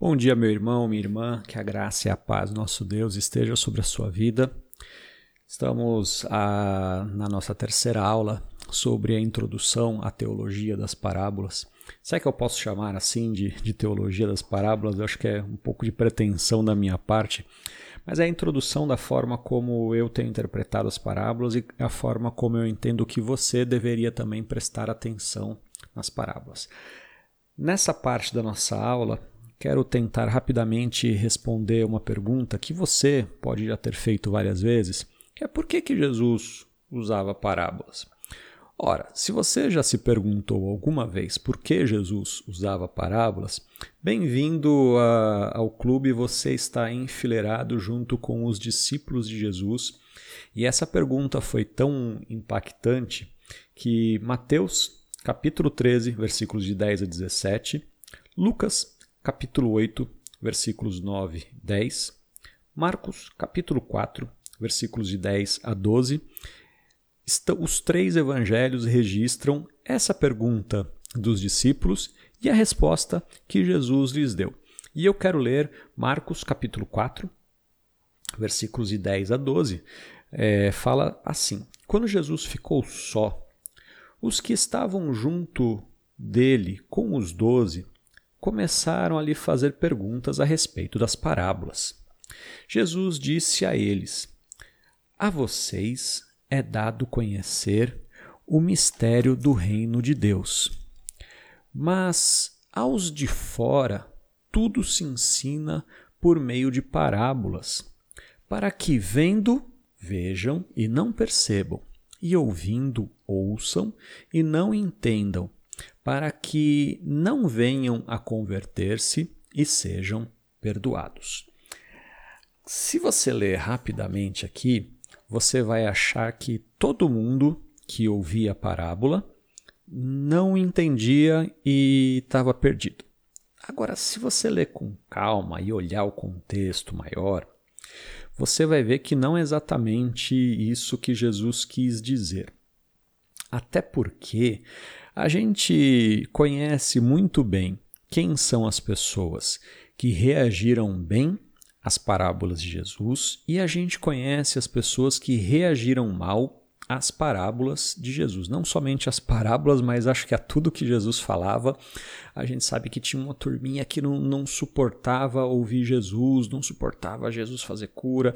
Bom dia, meu irmão, minha irmã, que a graça e a paz do nosso Deus esteja sobre a sua vida. Estamos a, na nossa terceira aula sobre a introdução à teologia das parábolas. Será que eu posso chamar assim de, de teologia das parábolas? Eu acho que é um pouco de pretensão da minha parte, mas é a introdução da forma como eu tenho interpretado as parábolas e a forma como eu entendo que você deveria também prestar atenção nas parábolas. Nessa parte da nossa aula, quero tentar rapidamente responder uma pergunta que você pode já ter feito várias vezes, que é por que, que Jesus usava parábolas? Ora, se você já se perguntou alguma vez por que Jesus usava parábolas, bem-vindo ao clube, você está enfileirado junto com os discípulos de Jesus. E essa pergunta foi tão impactante que Mateus, capítulo 13, versículos de 10 a 17, Lucas, capítulo 8, versículos 9 e 10, Marcos, capítulo 4, versículos de 10 a 12, os três evangelhos registram essa pergunta dos discípulos e a resposta que Jesus lhes deu. E eu quero ler Marcos capítulo 4, versículos de 10 a 12. É, fala assim: Quando Jesus ficou só, os que estavam junto dele com os doze começaram a lhe fazer perguntas a respeito das parábolas. Jesus disse a eles: A vocês é dado conhecer o mistério do reino de Deus. Mas aos de fora tudo se ensina por meio de parábolas, para que vendo, vejam e não percebam, e ouvindo, ouçam e não entendam para que não venham a converter-se e sejam perdoados. Se você ler rapidamente aqui, você vai achar que todo mundo que ouvia a parábola não entendia e estava perdido. Agora, se você ler com calma e olhar o contexto maior, você vai ver que não é exatamente isso que Jesus quis dizer. Até porque a gente conhece muito bem quem são as pessoas que reagiram bem às parábolas de Jesus e a gente conhece as pessoas que reagiram mal às parábolas de Jesus. Não somente as parábolas, mas acho que a tudo que Jesus falava. A gente sabe que tinha uma turminha que não, não suportava ouvir Jesus, não suportava Jesus fazer cura.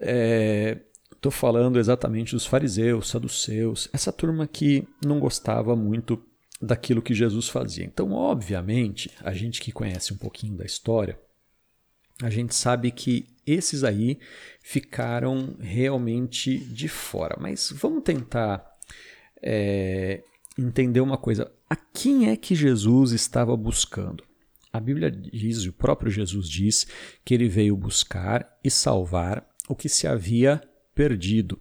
É, Estou falando exatamente dos fariseus, saduceus, essa turma que não gostava muito daquilo que Jesus fazia. Então, obviamente, a gente que conhece um pouquinho da história, a gente sabe que esses aí ficaram realmente de fora. Mas vamos tentar é, entender uma coisa: a quem é que Jesus estava buscando? A Bíblia diz, o próprio Jesus diz, que ele veio buscar e salvar o que se havia perdido.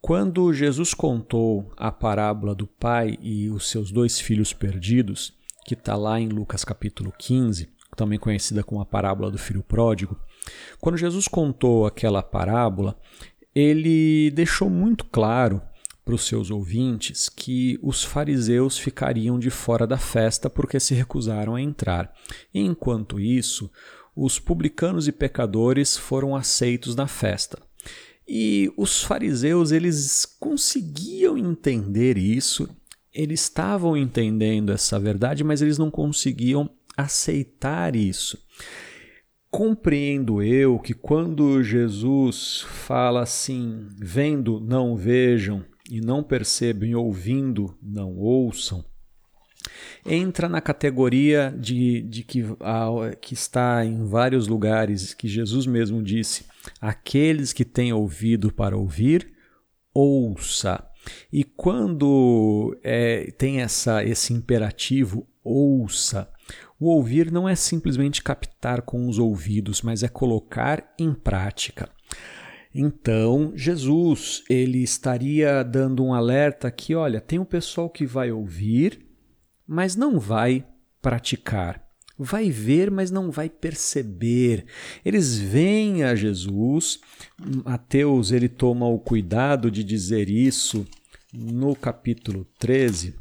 Quando Jesus contou a parábola do pai e os seus dois filhos perdidos, que está lá em Lucas capítulo 15, também conhecida como a parábola do filho pródigo, quando Jesus contou aquela parábola, ele deixou muito claro para os seus ouvintes que os fariseus ficariam de fora da festa porque se recusaram a entrar. Enquanto isso, os publicanos e pecadores foram aceitos na festa. E os fariseus, eles conseguiam entender isso, eles estavam entendendo essa verdade, mas eles não conseguiam aceitar isso. Compreendo eu que quando Jesus fala assim, vendo, não vejam, e não percebem, ouvindo, não ouçam, entra na categoria de, de que, que está em vários lugares, que Jesus mesmo disse: aqueles que têm ouvido para ouvir, ouça. E quando é, tem essa, esse imperativo, ouça, o ouvir não é simplesmente captar com os ouvidos, mas é colocar em prática. Então, Jesus, ele estaria dando um alerta que, olha, tem um pessoal que vai ouvir, mas não vai praticar. Vai ver, mas não vai perceber. Eles vêm a Jesus. Mateus ele toma o cuidado de dizer isso no capítulo 13,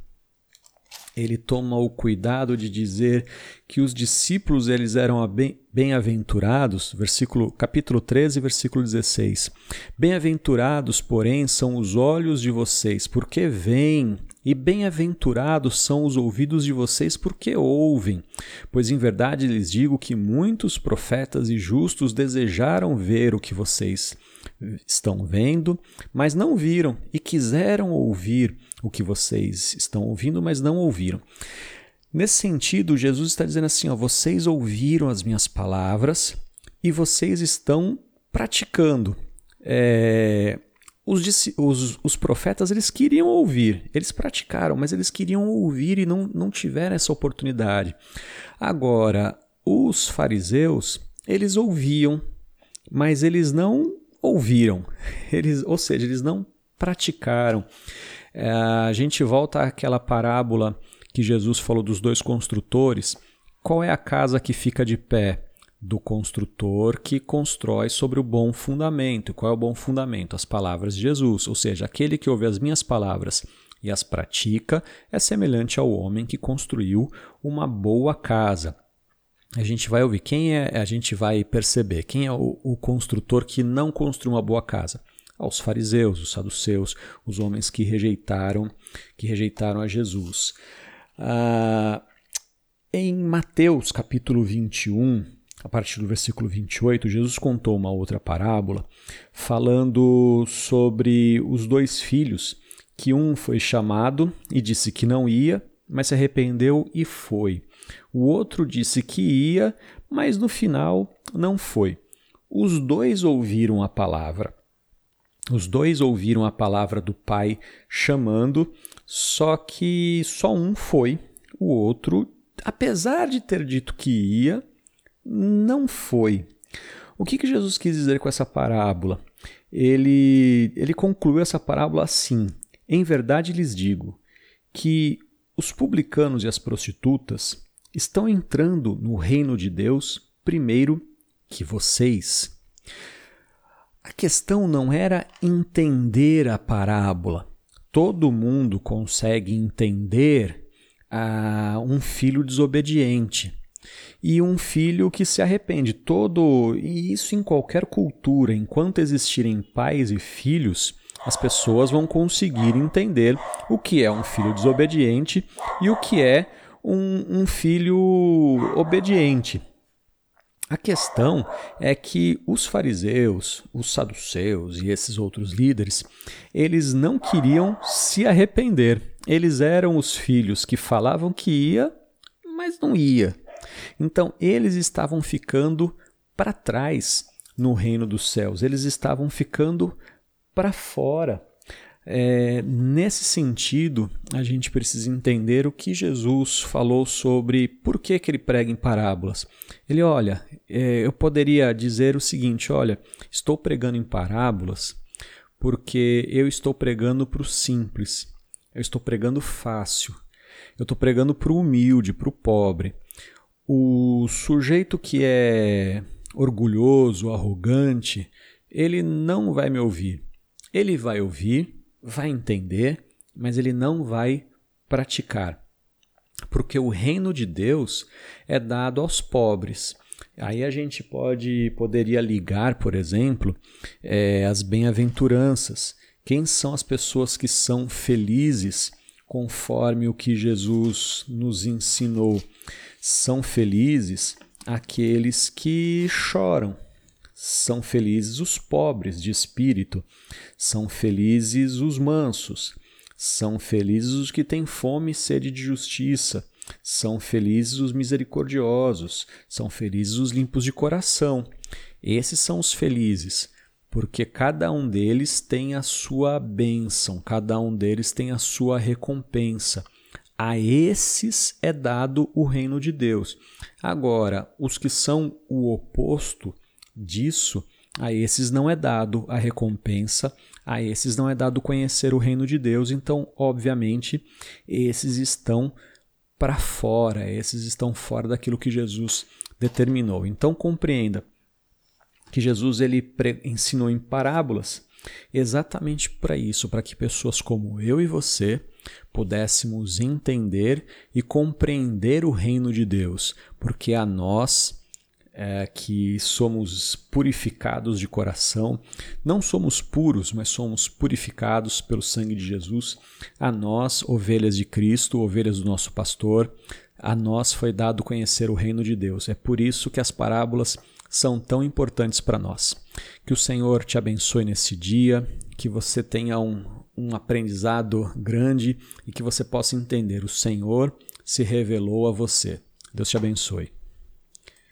ele toma o cuidado de dizer que os discípulos eles eram bem-aventurados, versículo capítulo 13, versículo 16. Bem-aventurados, porém, são os olhos de vocês, porque veem, e bem-aventurados são os ouvidos de vocês, porque ouvem. Pois em verdade lhes digo que muitos profetas e justos desejaram ver o que vocês estão vendo, mas não viram, e quiseram ouvir o que vocês estão ouvindo, mas não ouviram. Nesse sentido, Jesus está dizendo assim: ó, vocês ouviram as minhas palavras e vocês estão praticando. É, os, os, os, profetas eles queriam ouvir, eles praticaram, mas eles queriam ouvir e não, não tiveram essa oportunidade. Agora, os fariseus, eles ouviam, mas eles não ouviram, eles, ou seja, eles não praticaram. É, a gente volta àquela parábola que Jesus falou dos dois construtores. Qual é a casa que fica de pé? Do construtor que constrói sobre o bom fundamento. Qual é o bom fundamento? As palavras de Jesus. Ou seja, aquele que ouve as minhas palavras e as pratica é semelhante ao homem que construiu uma boa casa. A gente vai ouvir quem é, a gente vai perceber quem é o, o construtor que não construiu uma boa casa aos fariseus, os saduceus, os homens que rejeitaram, que rejeitaram a Jesus. Ah, em Mateus capítulo 21, a partir do versículo 28, Jesus contou uma outra parábola falando sobre os dois filhos, que um foi chamado e disse que não ia, mas se arrependeu e foi. O outro disse que ia, mas no final não foi. Os dois ouviram a palavra. Os dois ouviram a palavra do pai chamando, só que só um foi, o outro, apesar de ter dito que ia, não foi. O que, que Jesus quis dizer com essa parábola? Ele, ele concluiu essa parábola assim: Em verdade lhes digo que os publicanos e as prostitutas estão entrando no reino de Deus primeiro que vocês. A questão não era entender a parábola. Todo mundo consegue entender ah, um filho desobediente e um filho que se arrepende. Todo e isso em qualquer cultura, enquanto existirem pais e filhos, as pessoas vão conseguir entender o que é um filho desobediente e o que é um, um filho obediente. A questão é que os fariseus, os saduceus e esses outros líderes, eles não queriam se arrepender. Eles eram os filhos que falavam que ia, mas não ia. Então, eles estavam ficando para trás no reino dos céus. Eles estavam ficando para fora. É, nesse sentido, a gente precisa entender o que Jesus falou sobre por que, que ele prega em parábolas. Ele, olha, é, eu poderia dizer o seguinte: olha, estou pregando em parábolas porque eu estou pregando para o simples, eu estou pregando fácil, eu estou pregando para o humilde, para o pobre. O sujeito que é orgulhoso, arrogante, ele não vai me ouvir. Ele vai ouvir vai entender, mas ele não vai praticar. Porque o reino de Deus é dado aos pobres. Aí a gente pode poderia ligar, por exemplo, é, as bem-aventuranças. Quem são as pessoas que são felizes conforme o que Jesus nos ensinou? São felizes aqueles que choram, são felizes os pobres de espírito, são felizes os mansos, são felizes os que têm fome e sede de justiça, são felizes os misericordiosos, são felizes os limpos de coração. Esses são os felizes, porque cada um deles tem a sua bênção, cada um deles tem a sua recompensa. A esses é dado o reino de Deus. Agora, os que são o oposto, disso, a esses não é dado a recompensa, a esses não é dado conhecer o reino de Deus, então, obviamente, esses estão para fora, esses estão fora daquilo que Jesus determinou. Então, compreenda que Jesus ele ensinou em parábolas exatamente para isso, para que pessoas como eu e você pudéssemos entender e compreender o reino de Deus, porque a nós é, que somos purificados de coração, não somos puros, mas somos purificados pelo sangue de Jesus, a nós, ovelhas de Cristo, ovelhas do nosso pastor, a nós foi dado conhecer o reino de Deus. É por isso que as parábolas são tão importantes para nós. Que o Senhor te abençoe nesse dia, que você tenha um, um aprendizado grande e que você possa entender: o Senhor se revelou a você. Deus te abençoe.